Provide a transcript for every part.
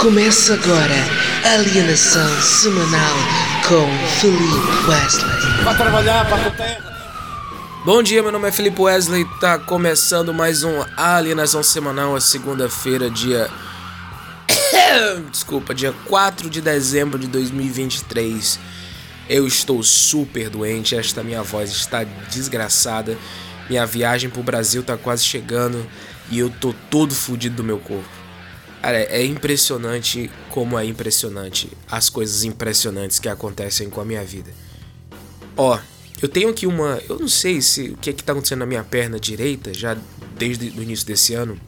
Começa agora Alienação Semanal com Felipe Wesley. Vai trabalhar para a terra. Bom dia, meu nome é Felipe Wesley. Tá começando mais um Alienação Semanal, a segunda-feira, dia. Desculpa, dia 4 de dezembro de 2023. Eu estou super doente, esta minha voz está desgraçada. Minha viagem pro Brasil tá quase chegando e eu tô todo fudido do meu corpo. Cara, é impressionante como é impressionante as coisas impressionantes que acontecem com a minha vida. Ó, eu tenho aqui uma. Eu não sei se o que é que tá acontecendo na minha perna direita, já desde o início desse ano.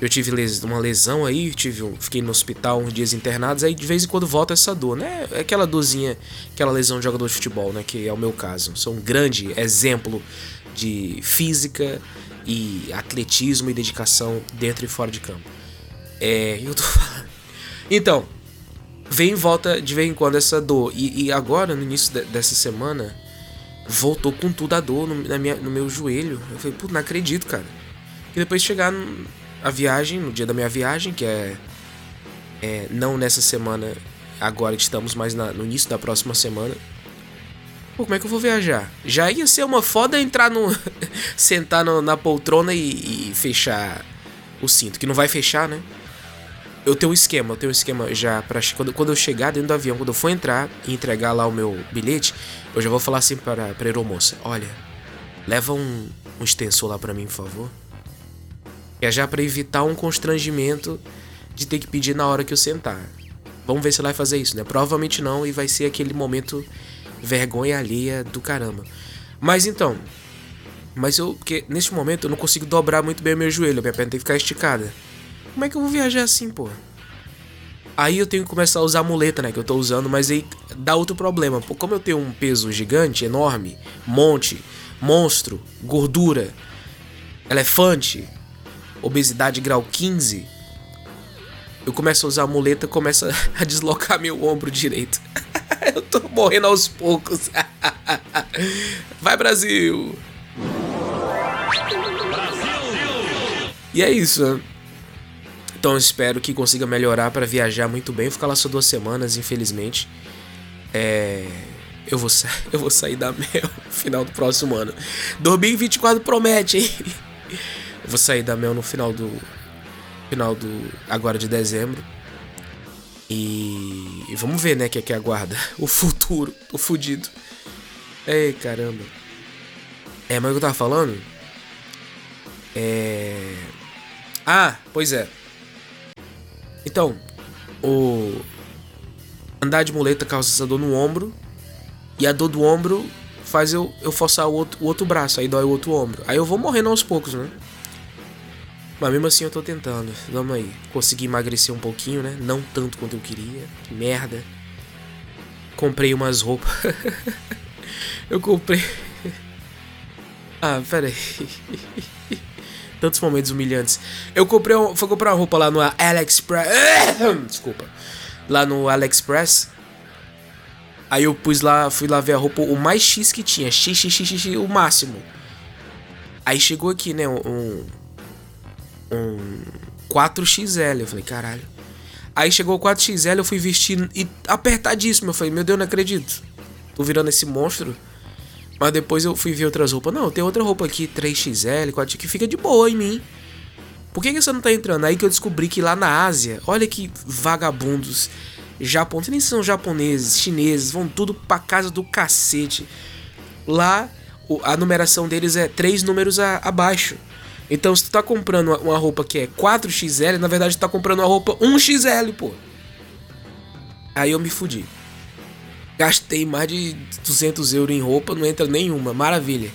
Eu tive uma lesão aí, tive um, fiquei no hospital uns dias internados, aí de vez em quando volta essa dor, né? É aquela dorzinha, aquela lesão de jogador de futebol, né? Que é o meu caso. Sou um grande exemplo de física e atletismo e dedicação dentro e fora de campo. É, eu tô falando. Então, vem em volta de vez em quando essa dor. E, e agora, no início de, dessa semana, voltou com tudo a dor no, na minha, no meu joelho. Eu falei, putz, não acredito, cara. E depois chegar a viagem, no dia da minha viagem, que é, é não nessa semana, agora que estamos, mas na, no início da próxima semana. Pô, como é que eu vou viajar? Já ia ser uma foda entrar no. sentar no, na poltrona e, e fechar o cinto, que não vai fechar, né? Eu tenho um esquema, eu tenho um esquema já para quando, quando eu chegar dentro do avião, quando eu for entrar e entregar lá o meu bilhete, eu já vou falar assim para a aeromoça: olha, leva um, um extensor lá para mim, por favor. É já para evitar um constrangimento de ter que pedir na hora que eu sentar. Vamos ver se ela vai fazer isso, né? Provavelmente não e vai ser aquele momento vergonha alheia do caramba. Mas então, mas eu, que neste momento eu não consigo dobrar muito bem o meu joelho, minha perna tem que ficar esticada. Como é que eu vou viajar assim, pô? Aí eu tenho que começar a usar a muleta, né? Que eu tô usando, mas aí dá outro problema. Pô, como eu tenho um peso gigante, enorme, monte, monstro, gordura, elefante, obesidade grau 15, eu começo a usar a muleta começa a deslocar meu ombro direito. eu tô morrendo aos poucos. Vai, Brasil! Brasil! E é isso, né? Então espero que consiga melhorar para viajar muito bem. Ficar lá só duas semanas, infelizmente. É... Eu vou, sa... eu vou sair da Mel no final do próximo ano. 2024 promete, hein? Eu vou sair da Mel no final do. Final do. Agora de dezembro. E, e vamos ver, né, o que é que aguarda. O futuro. Tô fudido. Ei, caramba. É, mas o que eu tava falando? É. Ah, pois é. Então, o andar de muleta causa essa dor no ombro e a dor do ombro faz eu, eu forçar o outro, o outro braço, aí dói o outro ombro. Aí eu vou morrendo aos poucos, né? Mas mesmo assim eu tô tentando. Vamos aí. Consegui emagrecer um pouquinho, né? Não tanto quanto eu queria. Que merda. Comprei umas roupas. eu comprei. ah, pera aí tantos momentos humilhantes. Eu comprei, um, fui comprar uma roupa lá no AliExpress. Desculpa. Lá no AliExpress. Aí eu pus lá, fui lá ver a roupa, o mais X que tinha. X, X, X, X, o máximo. Aí chegou aqui, né, um. Um 4XL. Eu falei, caralho. Aí chegou o 4XL, eu fui vestir e apertadíssimo. Eu falei, meu Deus, não acredito. Tô virando esse monstro. Mas depois eu fui ver outras roupas. Não, tem outra roupa aqui, 3XL, 4 que fica de boa em mim. Por que, que você não tá entrando? Aí que eu descobri que lá na Ásia, olha que vagabundos japoneses, nem são japoneses, chineses, vão tudo pra casa do cacete. Lá, a numeração deles é três números a, abaixo. Então, se tu tá comprando uma, roupa que é 4XL, na verdade tu tá comprando uma roupa 1XL, pô. Aí eu me fudi. Gastei mais de 200 euros em roupa, não entra nenhuma. Maravilha.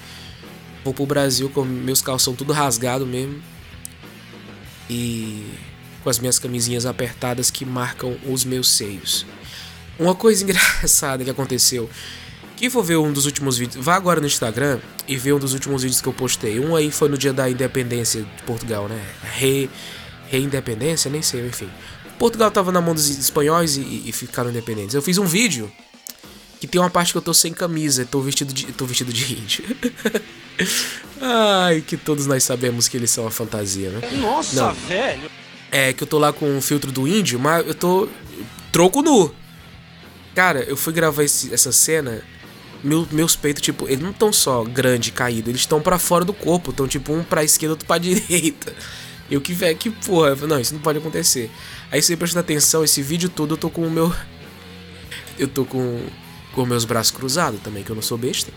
Vou pro Brasil com meus calção tudo rasgado mesmo. E com as minhas camisinhas apertadas que marcam os meus seios. Uma coisa engraçada que aconteceu. Quem for ver um dos últimos vídeos, vá agora no Instagram e vê um dos últimos vídeos que eu postei. Um aí foi no dia da independência de Portugal, né? Re, reindependência, nem sei, enfim. Portugal tava na mão dos espanhóis e, e ficaram independentes. Eu fiz um vídeo que tem uma parte que eu tô sem camisa, tô vestido de, tô vestido de índio. Ai, que todos nós sabemos que eles são uma fantasia, né? Nossa, Não. velho! É, que eu tô lá com o filtro do índio, mas eu tô troco nu. Cara, eu fui gravar esse, essa cena, meu, meus peitos, tipo, eles não estão só grande caído, eles estão para fora do corpo, estão tipo um pra esquerda, outro pra direita. Eu que velho, que porra, não, isso não pode acontecer. Aí você presta atenção, esse vídeo todo eu tô com o meu. Eu tô com, com meus braços cruzados também, que eu não sou besta.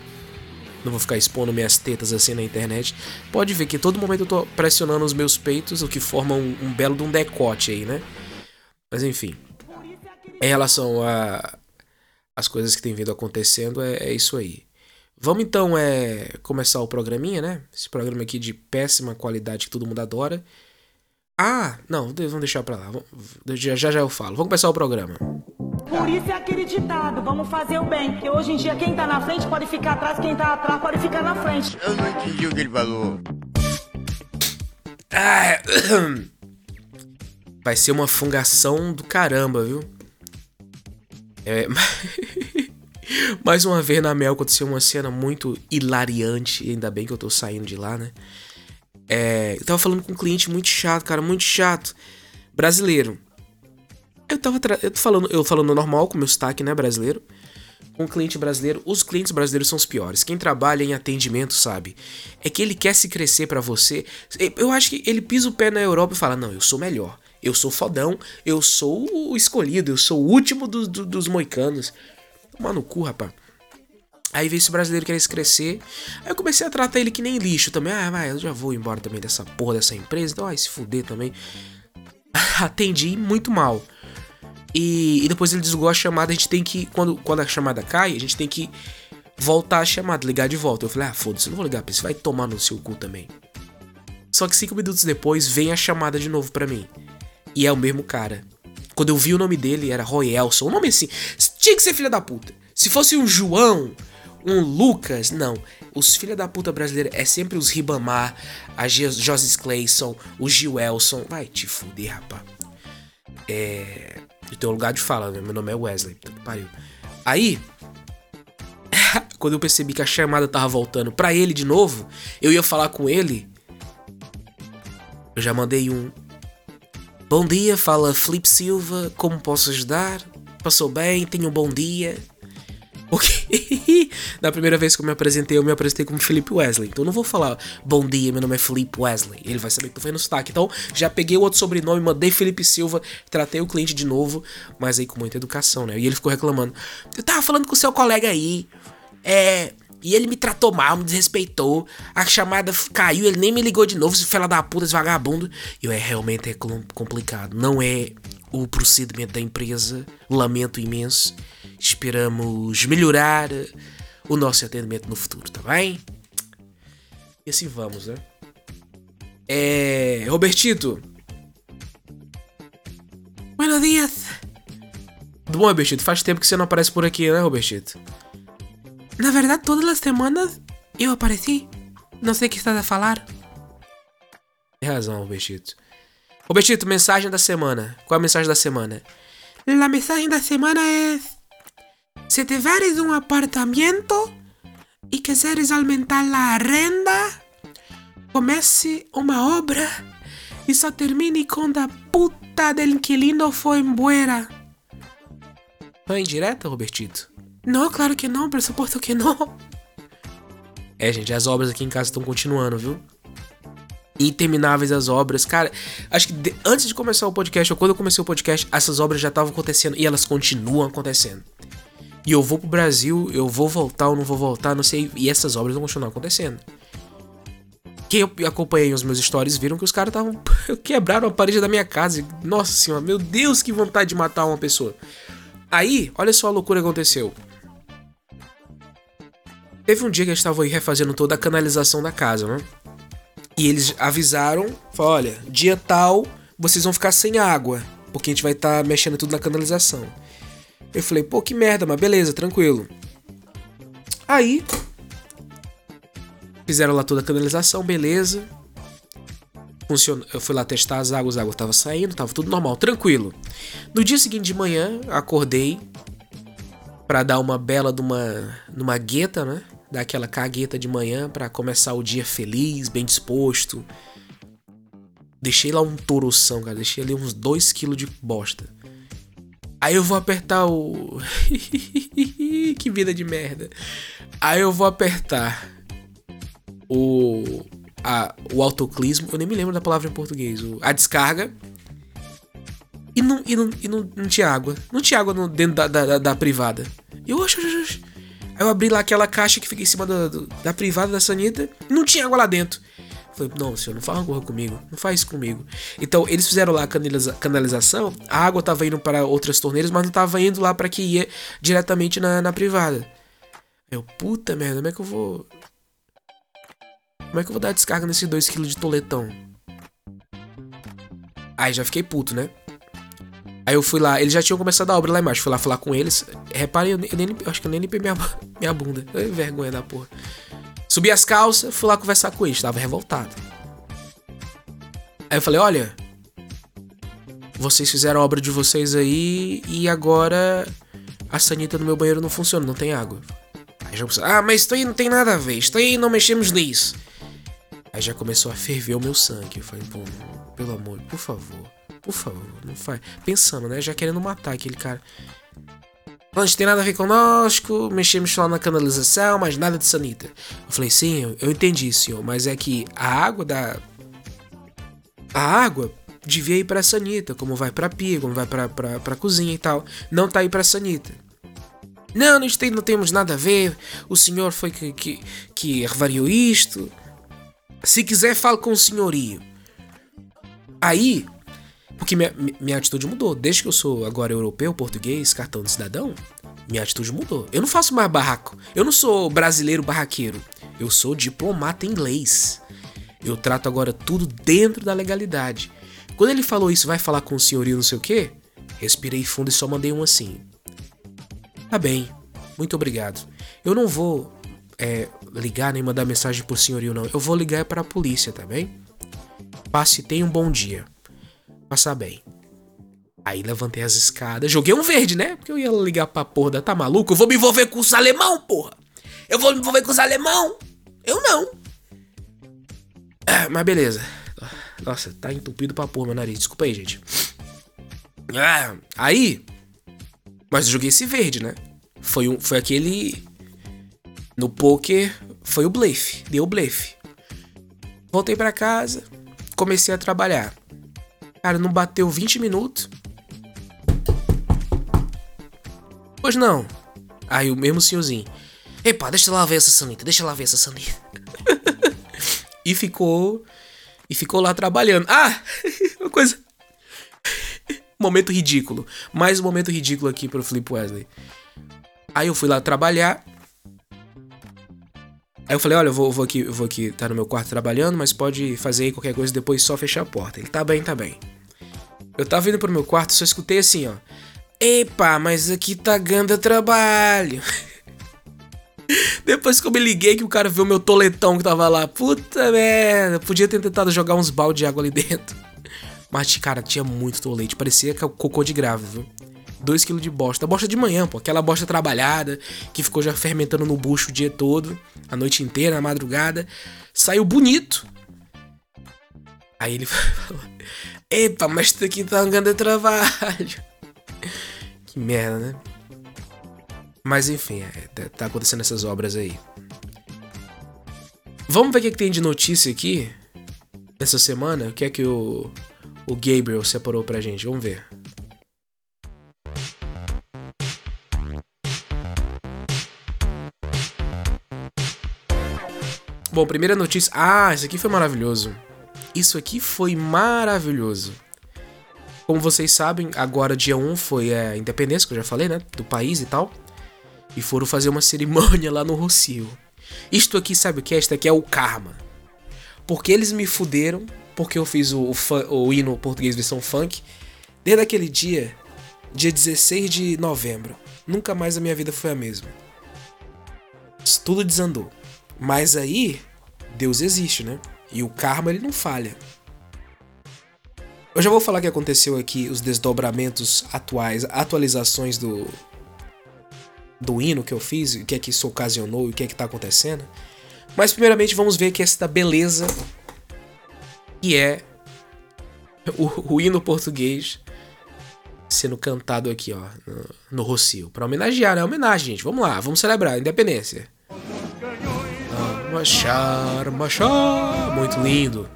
Não vou ficar expondo minhas tetas assim na internet. Pode ver que todo momento eu tô pressionando os meus peitos, o que forma um, um belo de um decote aí, né? Mas enfim. Em relação a as coisas que tem vindo acontecendo, é, é isso aí. Vamos então é, começar o programinha, né? Esse programa aqui de péssima qualidade que todo mundo adora. Ah, não, vamos deixar pra lá. Já já, já eu falo. Vamos começar o programa. Por isso é aquele ditado, vamos fazer o bem. Porque hoje em dia quem tá na frente pode ficar atrás, quem tá atrás pode ficar na frente. Eu não entendi o que ele falou. Ah, vai ser uma fungação do caramba, viu? É. Mais uma vez na Mel aconteceu uma cena muito hilariante, ainda bem que eu tô saindo de lá, né? É, eu tava falando com um cliente muito chato, cara, muito chato. Brasileiro. Eu tava eu falando, eu falando normal com meu sotaque, né, brasileiro. Com um cliente brasileiro, os clientes brasileiros são os piores. Quem trabalha em atendimento sabe. É que ele quer se crescer para você. Eu acho que ele pisa o pé na Europa e fala: "Não, eu sou melhor. Eu sou fodão, eu sou o escolhido, eu sou o último do, do, dos moicanos. Toma no cu, rapaz. Aí veio esse brasileiro querer crescer. Aí eu comecei a tratar ele que nem lixo também. Ah, vai, eu já vou embora também dessa porra dessa empresa. Então, vai se fuder também. Atendi muito mal. E, e, depois ele desligou a chamada. A gente tem que. Quando, quando a chamada cai, a gente tem que voltar a chamada, ligar de volta. Eu falei, ah, foda-se, não vou ligar pra você. Vai tomar no seu cu também. Só que cinco minutos depois vem a chamada de novo para mim. E é o mesmo cara. Quando eu vi o nome dele, era Roy Elson. Um nome assim. Tinha que ser filha da puta. Se fosse um João, um Lucas, não. Os filha da puta brasileiros é sempre os Ribamar, a Josis Clayson, o Gil Elson. Vai te fuder, rapaz. É. Tenho um lugar de fala, né? Meu nome é Wesley. Puta que pariu. Aí. quando eu percebi que a chamada tava voltando pra ele de novo, eu ia falar com ele. Eu já mandei um. Bom dia, fala Felipe Silva, como posso ajudar? Passou bem? Tenha um bom dia? Ok. Na primeira vez que eu me apresentei, eu me apresentei como Felipe Wesley. Então eu não vou falar bom dia, meu nome é Felipe Wesley. Ele vai saber que tô fazendo sotaque. Então já peguei o outro sobrenome, mandei Felipe Silva, tratei o cliente de novo, mas aí com muita educação, né? E ele ficou reclamando. Eu tava falando com o seu colega aí. É. E ele me tratou mal, me desrespeitou. A chamada caiu, ele nem me ligou de novo, esse fela da puta, esse vagabundo. E eu, é realmente é complicado. Não é o procedimento da empresa. Lamento imenso. Esperamos melhorar o nosso atendimento no futuro, tá bem? E assim vamos, né? É. Robertito. Buenos dias. Bom, Robertito? Faz tempo que você não aparece por aqui, né, Robertito? Na verdade, todas as semanas eu apareci. Não sei o que estás a falar. Tem razão, Robertito. Robertito, mensagem da semana. Qual é a mensagem da semana? A mensagem da semana é: Se tiveres um apartamento e quiseres aumentar a renda, comece uma obra e só termine quando a puta del inquilino for embora. Foi indireta, Robertito? Não, claro que não, pressuposto que não. É, gente, as obras aqui em casa estão continuando, viu? Intermináveis as obras. Cara, acho que de, antes de começar o podcast, ou quando eu comecei o podcast, essas obras já estavam acontecendo e elas continuam acontecendo. E eu vou pro Brasil, eu vou voltar ou não vou voltar, não sei. E essas obras vão continuar acontecendo. Quem acompanhei os meus stories viram que os caras estavam. quebraram a parede da minha casa. Nossa senhora, meu Deus, que vontade de matar uma pessoa. Aí, olha só a loucura que aconteceu. Teve um dia que eles estavam aí refazendo toda a canalização da casa, né? E eles avisaram, falaram, olha, dia tal, vocês vão ficar sem água, porque a gente vai estar tá mexendo tudo na canalização. Eu falei, pô, que merda, mas beleza, tranquilo. Aí, fizeram lá toda a canalização, beleza. Funcionou. Eu fui lá testar as águas, a água tava saindo, tava tudo normal, tranquilo. No dia seguinte de manhã, acordei para dar uma bela numa, numa gueta, né? Dar aquela cagueta de manhã para começar o dia feliz, bem disposto. Deixei lá um toroção, cara. Deixei ali uns 2kg de bosta. Aí eu vou apertar o. que vida de merda. Aí eu vou apertar o. A, o autoclismo. Eu nem me lembro da palavra em português. O, a descarga. E não, e não, e não, não tinha água. Não tinha água no, dentro da, da, da, privada. Eu, oxe, oxe. Aí eu abri lá aquela caixa que fica em cima da, da privada da sanita. Não tinha água lá dentro. Falei, não, senhor, não fala coisa comigo. Não faz isso comigo. Então, eles fizeram lá a canaliza canalização. A água tava indo para outras torneiras, mas não tava indo lá para que ia diretamente na, na privada. Eu, puta merda, como é que eu vou. Como é que eu vou dar descarga nesse 2kg de toletão? Aí já fiquei puto, né? Aí eu fui lá, eles já tinham começado a obra lá embaixo. Fui lá falar com eles. Reparem, eu, eu, nem, eu acho que eu nem limpei minha, minha bunda. vergonha da porra. Subi as calças, fui lá conversar com eles, tava revoltado. Aí eu falei: olha, vocês fizeram a obra de vocês aí e agora a sanita no meu banheiro não funciona, não tem água. Aí já pensou, ah, mas isso aí não tem nada a ver, isso aí não mexemos nisso. Aí já começou a ferver o meu sangue. Eu falei, pô, pelo amor, por favor, por favor, não faz. Pensando, né? Já querendo matar aquele cara. Não, tem nada a ver conosco, mexemos só na canalização, mas nada de sanita. Eu falei, sim, eu entendi, senhor, mas é que a água da. A água devia ir pra sanita, como vai pra pia, como vai pra, pra, pra cozinha e tal. Não tá aí pra sanita. Não, não, tem, não temos nada a ver. O senhor foi que, que, que revariou isto. Se quiser, fale com o senhorio. Aí, porque minha, minha atitude mudou. Desde que eu sou agora europeu, português, cartão de cidadão, minha atitude mudou. Eu não faço mais barraco. Eu não sou brasileiro barraqueiro. Eu sou diplomata inglês. Eu trato agora tudo dentro da legalidade. Quando ele falou isso, vai falar com o senhorio não sei o quê? Respirei fundo e só mandei um assim. Tá bem, muito obrigado. Eu não vou é, ligar nem mandar mensagem pro senhorio, não. Eu vou ligar para a polícia, tá bem? Passe tenha um bom dia passar bem. Aí levantei as escadas, joguei um verde, né? Porque eu ia ligar pra porra tá maluco? Eu vou me envolver com os alemão, porra! Eu vou me envolver com os alemão! Eu não! Ah, mas beleza. Nossa, tá entupido pra porra meu nariz. Desculpa aí, gente. Ah, aí. Mas eu joguei esse verde, né? Foi, um, foi aquele. No poker, foi o blefe. Deu blefe. Voltei para casa, comecei a trabalhar. Cara, não bateu 20 minutos. Pois não. Aí o mesmo senhorzinho. Epa, deixa lá ver essa sanita, deixa lá ver essa sanita. e ficou. E ficou lá trabalhando. Ah! Uma coisa. momento ridículo. Mais um momento ridículo aqui pro Flip Wesley. Aí eu fui lá trabalhar. Aí eu falei, olha, eu vou, vou aqui, eu vou aqui, tá no meu quarto trabalhando, mas pode fazer aí qualquer coisa depois só fechar a porta. Ele tá bem, tá bem. Eu tava indo pro meu quarto, só escutei assim, ó. Epa, mas aqui tá ganda trabalho. Depois que eu me liguei que o cara viu meu toletão que tava lá. Puta merda, podia ter tentado jogar uns balde de água ali dentro. Mas, cara, tinha muito tolete. Parecia cocô de grávida, viu? 2kg de bosta. Bosta de manhã, pô. Aquela bosta trabalhada, que ficou já fermentando no bucho o dia todo, a noite inteira, na madrugada. Saiu bonito. Aí ele falou: Epa, mas isso aqui tá um grande trabalho. que merda, né? Mas enfim, é, tá, tá, acontecendo essas obras aí. Vamos ver o que, que tem de notícia aqui essa semana. O que é que o, o Gabriel separou pra gente? Vamos ver. Bom, primeira notícia. Ah, isso aqui foi maravilhoso. Isso aqui foi maravilhoso. Como vocês sabem, agora dia 1 foi a independência, que eu já falei, né? Do país e tal. E foram fazer uma cerimônia lá no Rocio. Isto aqui, sabe o que é? Isto aqui é o karma. Porque eles me fuderam, porque eu fiz o, o, o hino português versão funk. Desde aquele dia, dia 16 de novembro. Nunca mais a minha vida foi a mesma. Tudo desandou. Mas aí, Deus existe, né? E o karma ele não falha. Eu já vou falar o que aconteceu aqui, os desdobramentos atuais, atualizações do do hino que eu fiz, o que é que isso ocasionou o que é que tá acontecendo. Mas primeiramente vamos ver que esta beleza que é o, o hino português sendo cantado aqui, ó, no, no Rocio. Pra homenagear, né? Homenagem, gente. Vamos lá, vamos celebrar a independência. Marchar, marchar. Muito lindo.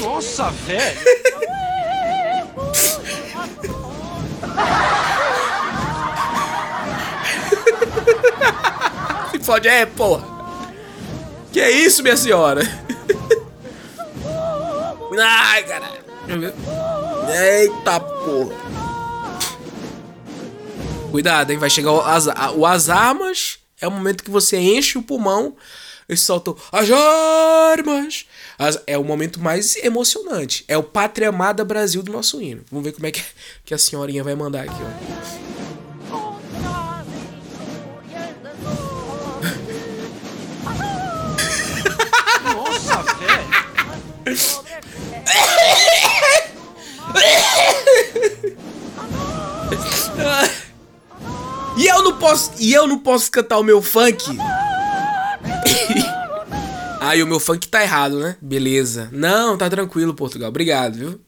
Nossa, velho! Se fode, é, porra. Que é isso, minha senhora? Ai, caralho. Eita, porra. Cuidado, hein? Vai chegar o, as, o. É o momento que você enche o pulmão e solta as armas. As, é o momento mais emocionante. É o Pátria Amada Brasil do nosso hino. Vamos ver como é que, que a senhorinha vai mandar aqui, ó. Nossa, velho! Posso, e eu não posso cantar o meu funk. Aí o meu funk tá errado, né? Beleza. Não, tá tranquilo, Portugal. Obrigado, viu?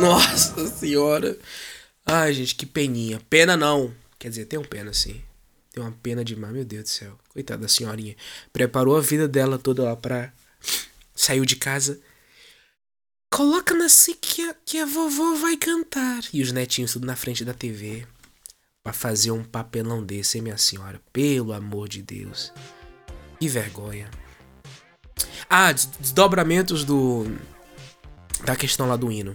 Nossa senhora. Ai, gente, que peninha. Pena não. Quer dizer, tem um pena sim. Tem uma pena demais, meu Deus do céu. Coitada da senhorinha. Preparou a vida dela toda lá pra. Saiu de casa. Coloca na si que a, que a vovó vai cantar. E os netinhos tudo na frente da TV. Pra fazer um papelão desse, hein, minha senhora? Pelo amor de Deus. Que vergonha. Ah, desdobramentos do. Da questão lá do hino.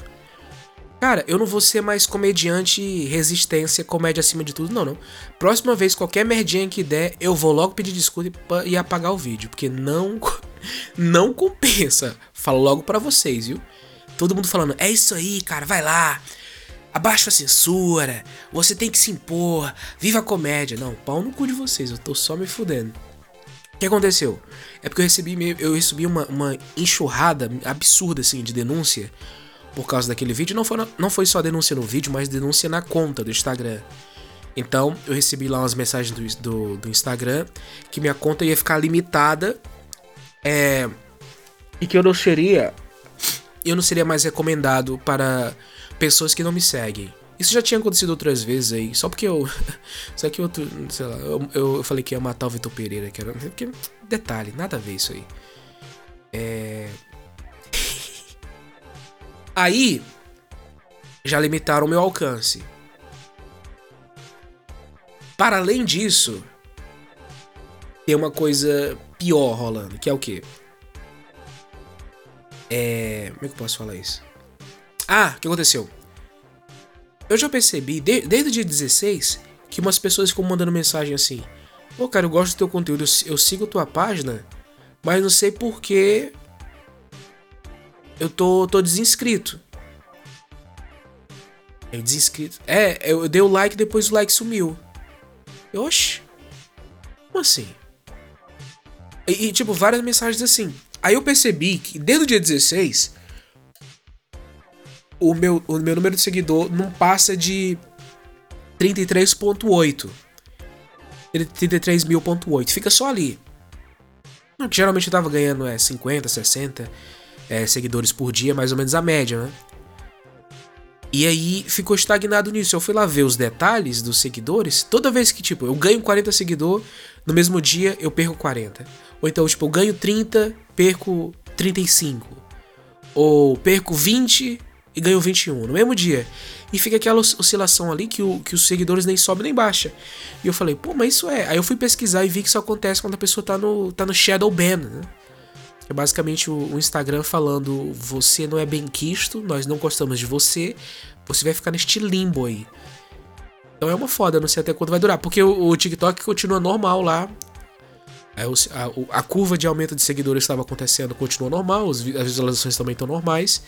Cara, eu não vou ser mais comediante resistência, comédia acima de tudo, não, não. Próxima vez, qualquer merdinha que der, eu vou logo pedir desculpa e apagar o vídeo, porque não não compensa. Falo logo para vocês, viu? Todo mundo falando, é isso aí, cara, vai lá. Abaixa a censura, você tem que se impor, viva a comédia. Não, pau no cu de vocês, eu tô só me fudendo. O que aconteceu? É porque eu recebi, eu recebi uma, uma enxurrada absurda, assim, de denúncia por causa daquele vídeo. Não foi, não foi só denúncia no vídeo, mas denúncia na conta do Instagram. Então, eu recebi lá umas mensagens do, do, do Instagram que minha conta ia ficar limitada é, e que eu não seria eu não seria mais recomendado para pessoas que não me seguem. Isso já tinha acontecido outras vezes aí, só porque eu. Só que outro. Sei lá, eu, eu falei que ia matar o Vitor Pereira, que era. Porque, detalhe, nada a ver isso aí. É. Aí. Já limitaram o meu alcance. Para além disso. Tem uma coisa pior rolando, que é o quê? É. Como é que eu posso falar isso? Ah, o que aconteceu? Eu já percebi, de, desde o dia 16, que umas pessoas ficam mandando mensagem assim: Pô, cara, eu gosto do teu conteúdo, eu, eu sigo tua página, mas não sei porque eu tô, tô desinscrito. Eu desinscrito. É, eu dei o like depois o like sumiu. Oxi. Como assim? E, e, tipo, várias mensagens assim. Aí eu percebi que desde o dia 16 o meu, o meu número de seguidor não passa de 33.8. 33 mil.8. Fica só ali. Não, que geralmente eu tava ganhando é 50, 60 é, seguidores por dia, mais ou menos a média, né? E aí ficou estagnado nisso. Eu fui lá ver os detalhes dos seguidores. Toda vez que, tipo, eu ganho 40 seguidores, no mesmo dia eu perco 40. Ou então, tipo, eu ganho 30, perco 35. Ou perco 20, e ganhou 21 no mesmo dia. E fica aquela oscilação ali que, o, que os seguidores nem sobem nem baixa. E eu falei, pô, mas isso é. Aí eu fui pesquisar e vi que isso acontece quando a pessoa tá no, tá no shadow ban, né? É basicamente o, o Instagram falando: você não é bem quisto, nós não gostamos de você, você vai ficar neste limbo aí. Então é uma foda, não sei até quando vai durar. Porque o, o TikTok continua normal lá. A, a, a, curva de aumento de seguidores estava acontecendo, continua normal, as visualizações também estão normais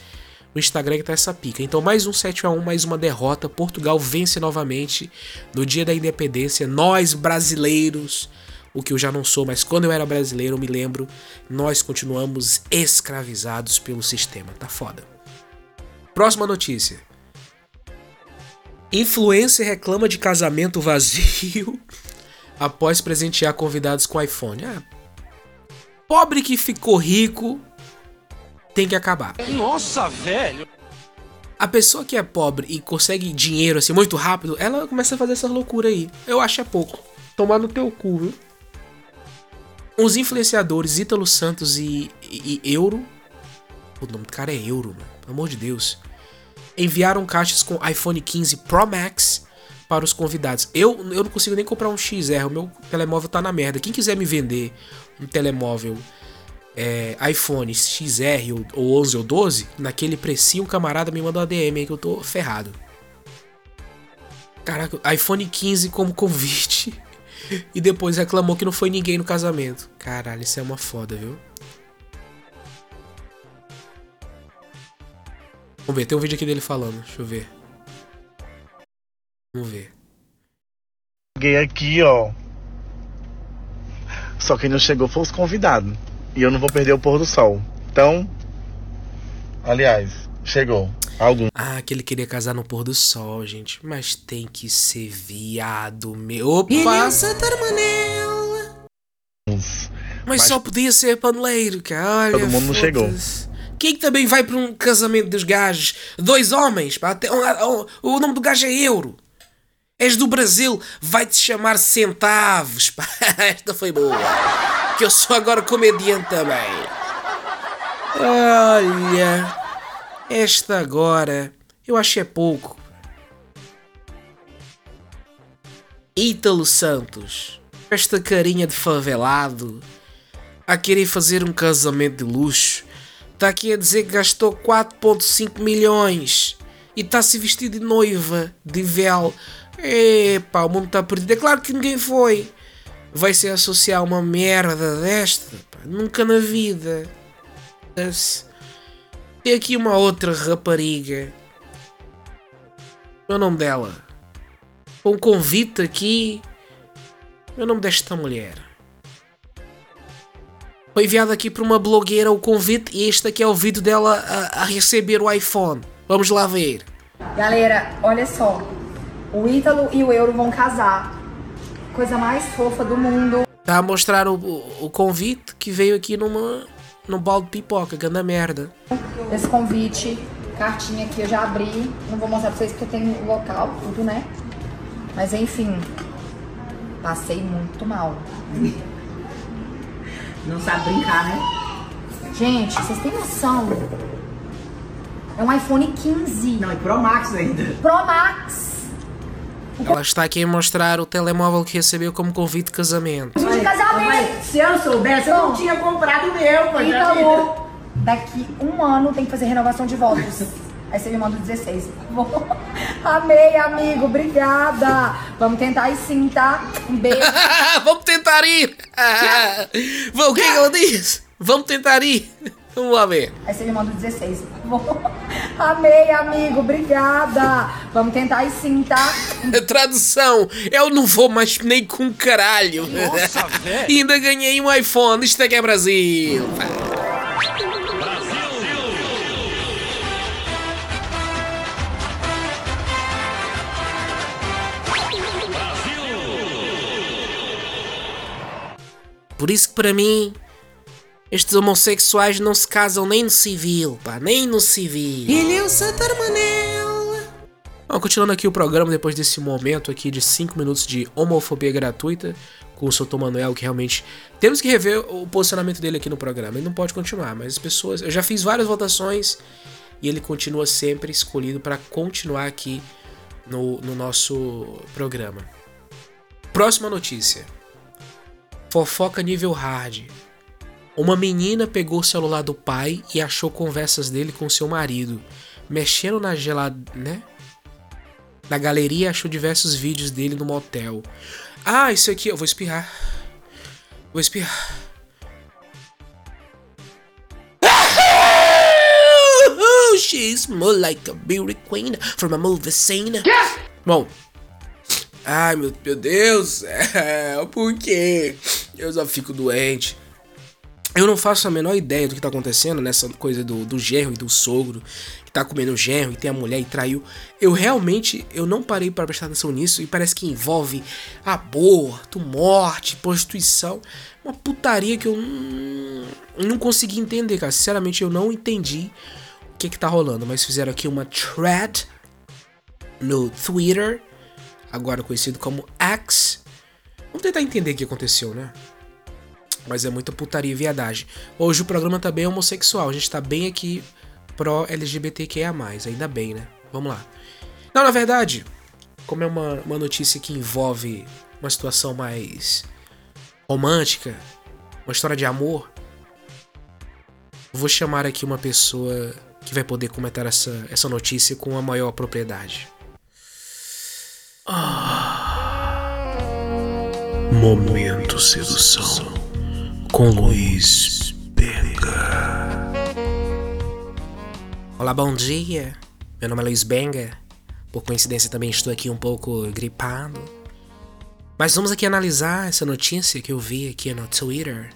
no Instagram que tá essa pica. Então, mais um 7 a 1 mais uma derrota. Portugal vence novamente no dia da independência. Nós, brasileiros, o que eu já não sou, mas quando eu era brasileiro, eu me lembro, nós continuamos escravizados pelo sistema. Tá foda. Próxima notícia. Influencer reclama de casamento vazio após presentear convidados com iPhone. Ah, pobre que ficou rico tem que acabar. Nossa, velho. A pessoa que é pobre e consegue dinheiro assim muito rápido, ela começa a fazer essa loucura aí. Eu acho é pouco. Tomar no teu cu, viu? Os influenciadores Ítalo Santos e, e, e Euro. O nome do cara é Euro, mano. Pelo amor de Deus. Enviaram caixas com iPhone 15 Pro Max para os convidados. Eu, eu não consigo nem comprar um XR, o meu telemóvel tá na merda. Quem quiser me vender um telemóvel é, iPhone XR ou, ou 11 ou 12, naquele precinho, um camarada me manda uma DM aí que eu tô ferrado. Caraca, iPhone 15 como convite. E depois reclamou que não foi ninguém no casamento. Caralho, isso é uma foda, viu? Vamos ver, tem um vídeo aqui dele falando. Deixa eu ver. Vamos ver. Cheguei aqui, ó. Só quem não chegou foi os convidados. E eu não vou perder o pôr do sol. Então, aliás, chegou. Algum. Ah, que ele queria casar no pôr do sol, gente. Mas tem que ser viado, meu. Opa! Mas, Mas- só podia ser paneleiro, cara. Olha, Todo mundo não chegou. Quem que também vai para um casamento dos gajos? Dois homens, pá, até- o nome do gajo é Euro. És do Brasil, vai-te chamar Centavos, pá. Esta foi boa. Que eu sou agora comediante também. Olha, esta agora, eu acho é pouco. Ítalo Santos, esta carinha de favelado, a querer fazer um casamento de luxo, está aqui a dizer que gastou 4.5 milhões e está se vestido de noiva, de véu. Epá, o mundo está perdido. É claro que ninguém foi. Vai se associar uma merda desta? Pá, nunca na vida. Tem aqui uma outra rapariga. É o nome dela? Com um convite aqui. É o nome desta mulher? Foi enviado aqui por uma blogueira o convite e este aqui é o vídeo dela a, a receber o iPhone. Vamos lá ver. Galera, olha só. O Ítalo e o Euro vão casar. Coisa mais fofa do mundo. Está a mostrar o, o, convite que veio aqui numa, num balde de pipoca, ganda merda. Esse convite, cartinha aqui eu já abri. Não vou mostrar pra vocês porque tem o local, tudo, né? Mas enfim, passei muito mal. Não sabe brincar, né? Gente, vocês têm noção? É um iPhone 15 Não, e Pro Max ainda. Pro Max. Ela está aqui a mostrar o telemóvel que recebeu como convite de casamento. De casamento. Se eu soubesse, eu não tinha comprado o meu, pô. já vi. Ítalo, daqui um ano tem que fazer renovação de votos. Aí você me manda o 16. Vou. Amei, amigo. Obrigada. Vamos tentar aí sim, tá? Um beijo. Vamos tentar ir! o que, que ela diz? Vamos tentar ir! Vamos lá ver. Aí você me manda o 16. Vou. Amei, amigo. Obrigada. Vamos tentar aí sim, tá? A tradução, eu não vou mais nem com caralho. Nossa, velho. E ainda ganhei um iPhone, isto é que é Brasil. Por isso que para mim, estes homossexuais não se casam nem no civil, pá, nem no civil. Ele é o Santar Manel. Bom, continuando aqui o programa, depois desse momento aqui de 5 minutos de homofobia gratuita com o Souto Manuel, que realmente temos que rever o posicionamento dele aqui no programa. Ele não pode continuar, mas as pessoas. Eu já fiz várias votações e ele continua sempre escolhido para continuar aqui no, no nosso programa. Próxima notícia: fofoca nível hard. Uma menina pegou o celular do pai e achou conversas dele com seu marido, mexendo na gelada, né? Na galeria achou diversos vídeos dele no motel. Ah, isso aqui, eu vou espirrar. Vou espirrar. She's more like a beauty queen from a movie scene. Bom. Ai, meu, meu Deus. É, por quê? Eu só fico doente. Eu não faço a menor ideia do que tá acontecendo nessa coisa do, do e do sogro, que tá comendo o e tem a mulher e traiu. Eu realmente, eu não parei para prestar atenção nisso e parece que envolve aborto, morte, prostituição. Uma putaria que eu não, não consegui entender, cara. Sinceramente, eu não entendi o que que tá rolando. Mas fizeram aqui uma thread no Twitter, agora conhecido como X. Vamos tentar entender o que aconteceu, né? Mas é muita putaria e viadagem. Hoje o programa também é homossexual. A gente tá bem aqui pró LGBTQIA. Ainda bem, né? Vamos lá. Não, na verdade, como é uma, uma notícia que envolve uma situação mais romântica, uma história de amor, vou chamar aqui uma pessoa que vai poder comentar essa, essa notícia com a maior propriedade. Momento Sedução com Luiz Benga. Olá, bom dia. Meu nome é Luiz Benga. Por coincidência também estou aqui um pouco gripado. Mas vamos aqui analisar essa notícia que eu vi aqui no Twitter.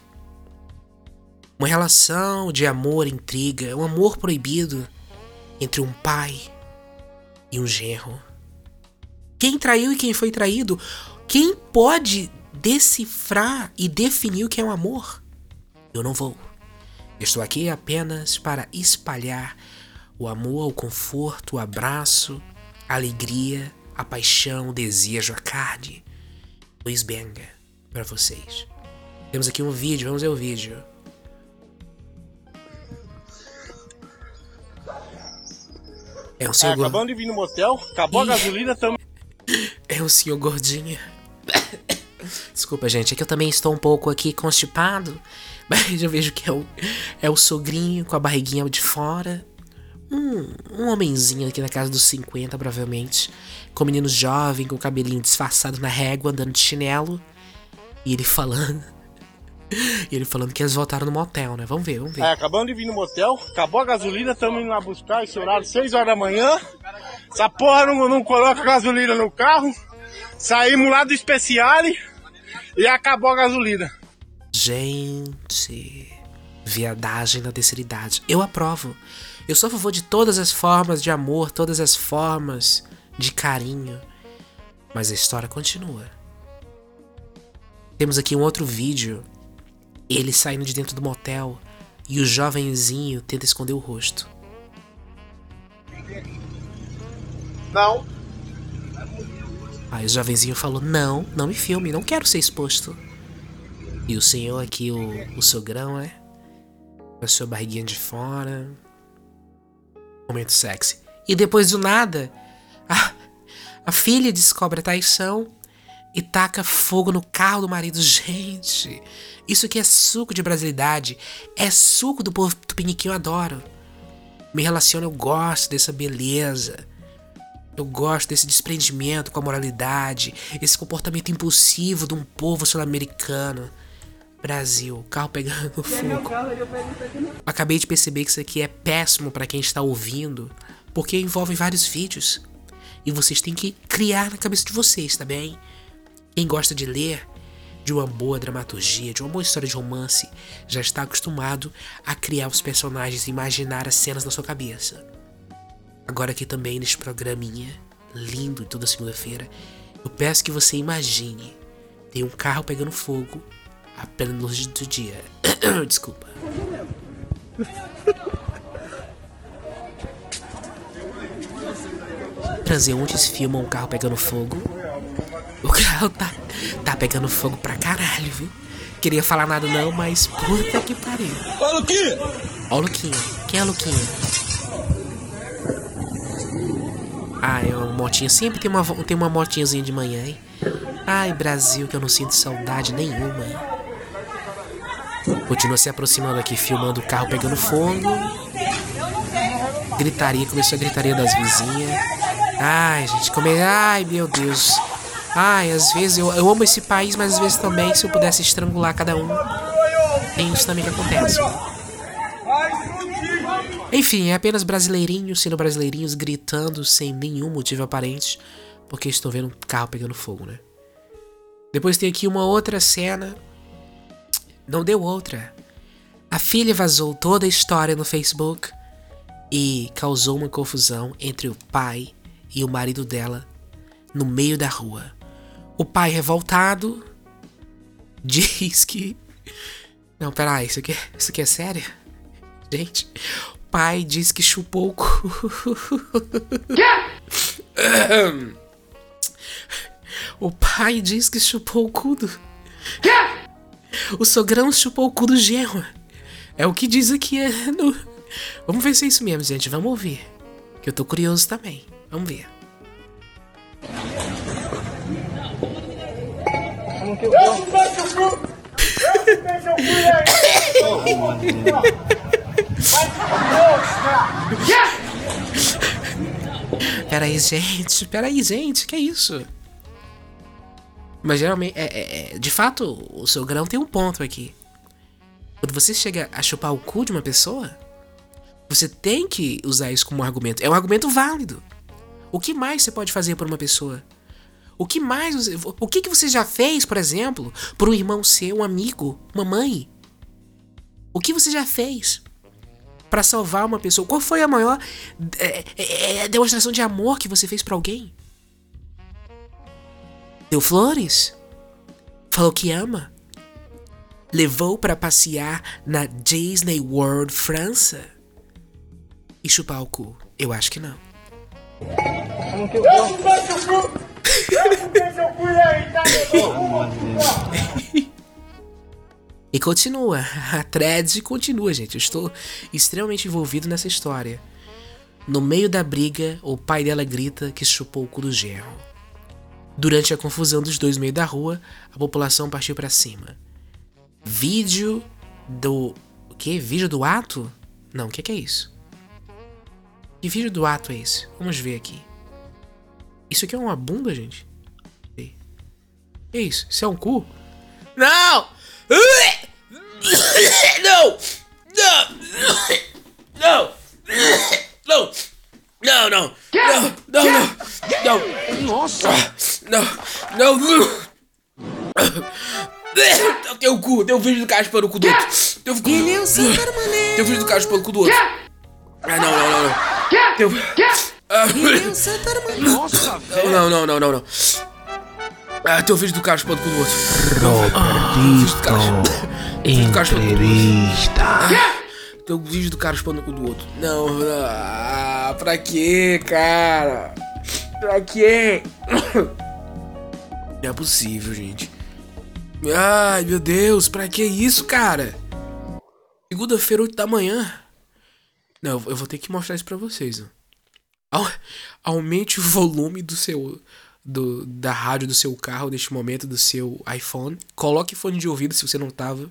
Uma relação de amor, intriga, um amor proibido entre um pai e um genro. Quem traiu e quem foi traído? Quem pode decifrar e definir o que é um amor? Eu não vou. Estou aqui apenas para espalhar o amor, o conforto, o abraço, a alegria, a paixão, o desejo, a carne. Luiz Benga, para vocês. Temos aqui um vídeo, vamos ver o vídeo. É um É, senhor, acabamos de vir no motel, acabou a gasolina, tamo. é um senhor gordinho. Desculpa, gente, é que eu também estou um pouco aqui constipado. Mas eu vejo que é o, é o sogrinho com a barriguinha de fora. Um, um homenzinho aqui na casa dos 50, provavelmente. Com um menino jovem, com o cabelinho disfarçado na régua, andando de chinelo. E ele falando. E ele falando que eles voltaram no motel, né? Vamos ver, vamos ver. É, acabamos de vir no motel, acabou a gasolina, tamo indo lá buscar esse horário, 6 horas da manhã. Essa porra não, não coloca gasolina no carro. Saímos lá do Speciale e acabou a gasolina. Gente, viadagem na terceira idade. Eu aprovo. Eu sou a favor de todas as formas de amor, todas as formas de carinho. Mas a história continua. Temos aqui um outro vídeo. Ele saindo de dentro do motel e o jovenzinho tenta esconder o rosto. Não. Aí o jovenzinho falou: Não, não me filme, não quero ser exposto. E o senhor aqui, o, o sogrão, né? Com a sua barriguinha de fora. Momento sexy. E depois do nada, a, a filha descobre a traição e taca fogo no carro do marido. Gente, isso aqui é suco de brasilidade. É suco do povo tupiniquim, eu adoro. Me relaciono, eu gosto dessa beleza. Eu gosto desse desprendimento com a moralidade, esse comportamento impulsivo de um povo sul-americano. Brasil, carro pegando fogo. Acabei de perceber que isso aqui é péssimo para quem está ouvindo, porque envolve vários vídeos. E vocês têm que criar na cabeça de vocês, tá bem? Quem gosta de ler, de uma boa dramaturgia, de uma boa história de romance, já está acostumado a criar os personagens e imaginar as cenas na sua cabeça. Agora aqui também neste programinha, lindo toda segunda-feira, eu peço que você imagine. Tem um carro pegando fogo a plena luz do dia. Desculpa. Transeuntes filmam um carro pegando fogo. O carro tá, tá pegando fogo pra caralho, viu? Queria falar nada não, mas puta que pariu. Ô, Luquinha! Ó o Luquinha. Quem é o Luquinha? Ah, é uma motinha. Sempre tem uma, tem uma motinhazinha de manhã, hein? Ai, Brasil, que eu não sinto saudade nenhuma. Continua se aproximando aqui, filmando o carro pegando fogo. Gritaria, começou a gritaria das vizinhas. Ai, gente, como é. Ai, meu Deus. Ai, às vezes eu, eu amo esse país, mas às vezes também, se eu pudesse estrangular cada um. Tem isso também que acontece. Enfim, é apenas brasileirinhos sendo brasileirinhos gritando sem nenhum motivo aparente, porque estou vendo um carro pegando fogo, né? Depois tem aqui uma outra cena. Não deu outra. A filha vazou toda a história no Facebook e causou uma confusão entre o pai e o marido dela no meio da rua. O pai revoltado diz que. Não, peraí, isso aqui, isso aqui é sério? Gente, pai diz que chupou o cu. O pai diz que chupou o cu do. O sogrão chupou o cu do genro. É o que diz aqui é, no... Vamos ver se é isso mesmo, gente. Vamos ouvir. Que eu tô curioso também. Vamos ver. Peraí, gente. Peraí, gente. Que é isso? Mas geralmente, é, é, é, de fato, o seu grão tem um ponto aqui. Quando você chega a chupar o cu de uma pessoa, você tem que usar isso como argumento. É um argumento válido. O que mais você pode fazer por uma pessoa? O que mais você, o que, que você já fez, por exemplo, por um irmão seu, um amigo, uma mãe? O que você já fez para salvar uma pessoa? Qual foi a maior é, é, é, demonstração de amor que você fez para alguém? Deu flores? Falou que ama? Levou para passear na Disney World França? E chupar o cu? Eu acho que não. E continua, a thread continua, gente. Eu estou extremamente envolvido nessa história. No meio da briga, o pai dela grita que chupou o cu do genro. Durante a confusão dos dois no meio da rua, a população partiu para cima. Vídeo do. O que? Vídeo do ato? Não, o que, é isso? Que vídeo do ato é esse? Vamos ver aqui. Isso aqui é uma bunda, gente? Que é isso? Isso é um cu? Não! Não! Tem o cu, tem o vídeo do cara chupando o cu do outro. Tem o cu. Ele é o Santa Mané. Tem o vídeo do o cu do outro. Ah, não, não, não, o. Ah, Ele é o. Nossa, velho. não, não, não, não, não. Ah, tem o vídeo do cara chupando o cu do outro. Robertito, o entrevista. Tem o vídeo do cara chupando o cu do outro. Não, não. Ah, pra quê, cara? Pra quê? Não é possível, gente. Ai, meu Deus, pra que isso, cara? Segunda-feira, 8 da manhã. Não, eu vou ter que mostrar isso pra vocês. Aumente o volume do seu. Do, da rádio do seu carro neste momento, do seu iPhone. Coloque fone de ouvido se você não tava.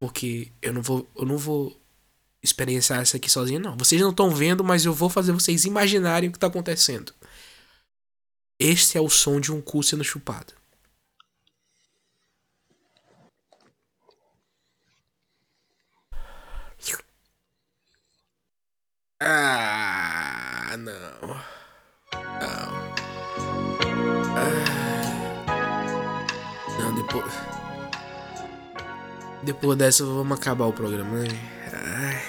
Porque eu não vou. Eu não vou experienciar isso aqui sozinho, não. Vocês não estão vendo, mas eu vou fazer vocês imaginarem o que tá acontecendo. Este é o som de um cu sendo chupado. Ah, não. Não. Ah. Não, depois. Depois dessa, vamos acabar o programa, né? Ai.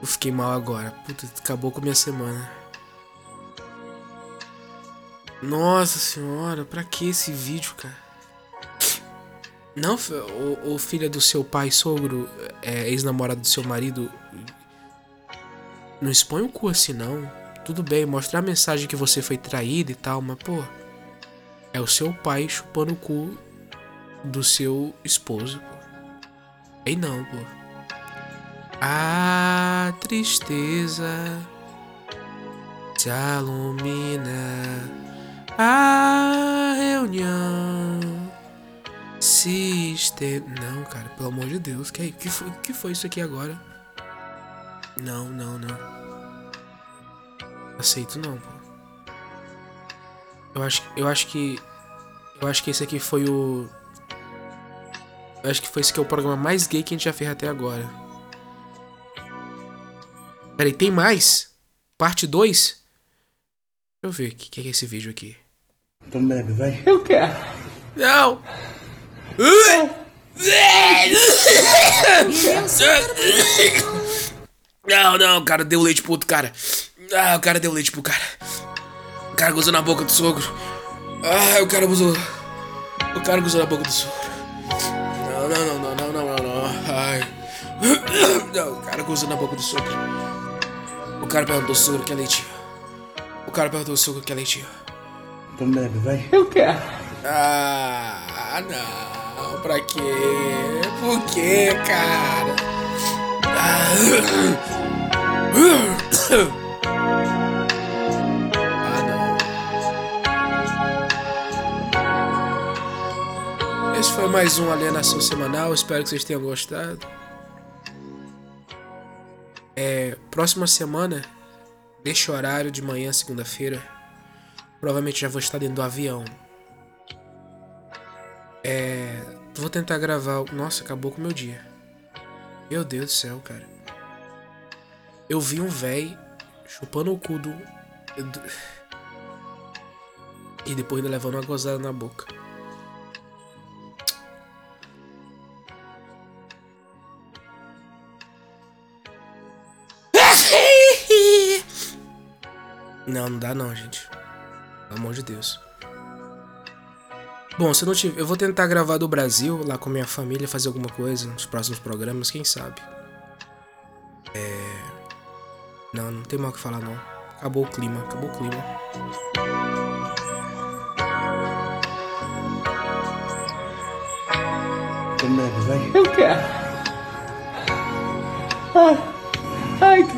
Eu fiquei mal agora. Puta, acabou com minha semana. Nossa senhora, pra que esse vídeo, cara? Não, o, filho do seu pai, sogro, é ex-namorado do seu marido. Não expõe o cu assim, não. Tudo bem, mostrar a mensagem que você foi traído e tal, mas, pô. É o seu pai chupando o cu do seu esposo, pô. Aí não, pô. A tristeza se ilumina a reunião se este... Não, cara, pelo amor de Deus, que, que, foi, que foi isso aqui agora? Não, não, não. Aceito não, pô. Eu acho, eu acho que. Eu acho que esse aqui foi o. Eu acho que foi esse que é o programa mais gay que a gente já fez até agora. Peraí, tem mais? Parte 2? Deixa eu ver o que, que é esse vídeo aqui. Então bebe, vai. Não! Ui! Não, não, o cara deu leite pro outro cara. Ah, o cara deu leite pro cara. O cara gozou na boca do sogro. Ah, o cara gozou. O cara gozou na boca do sogro. Não, não, não, não, não, não, não, não. Ai. Não, o cara gozou na boca do sogro. O cara perguntou ao sogro que é leitinho. O cara perguntou ao sogro que é leitinho. Então bebe, vai. Ah, não. Pra quê? Por quê, cara? Ah, não. Esse foi mais um Alienação Semanal. Espero que vocês tenham gostado. É, próxima semana, neste horário de manhã, segunda-feira, provavelmente já vou estar dentro do avião. É. Vou tentar gravar. Nossa, acabou com o meu dia. Meu Deus do céu, cara. Eu vi um véi chupando o cu do. E depois levando uma gozada na boca. Não, não dá não, gente. Pelo amor de Deus. Bom, se eu não tiver. Eu vou tentar gravar do Brasil, lá com minha família, fazer alguma coisa nos próximos programas, quem sabe. É. Não, não tem mal o que falar não. Acabou o clima, acabou o clima. Eu quero. Ai, ai, que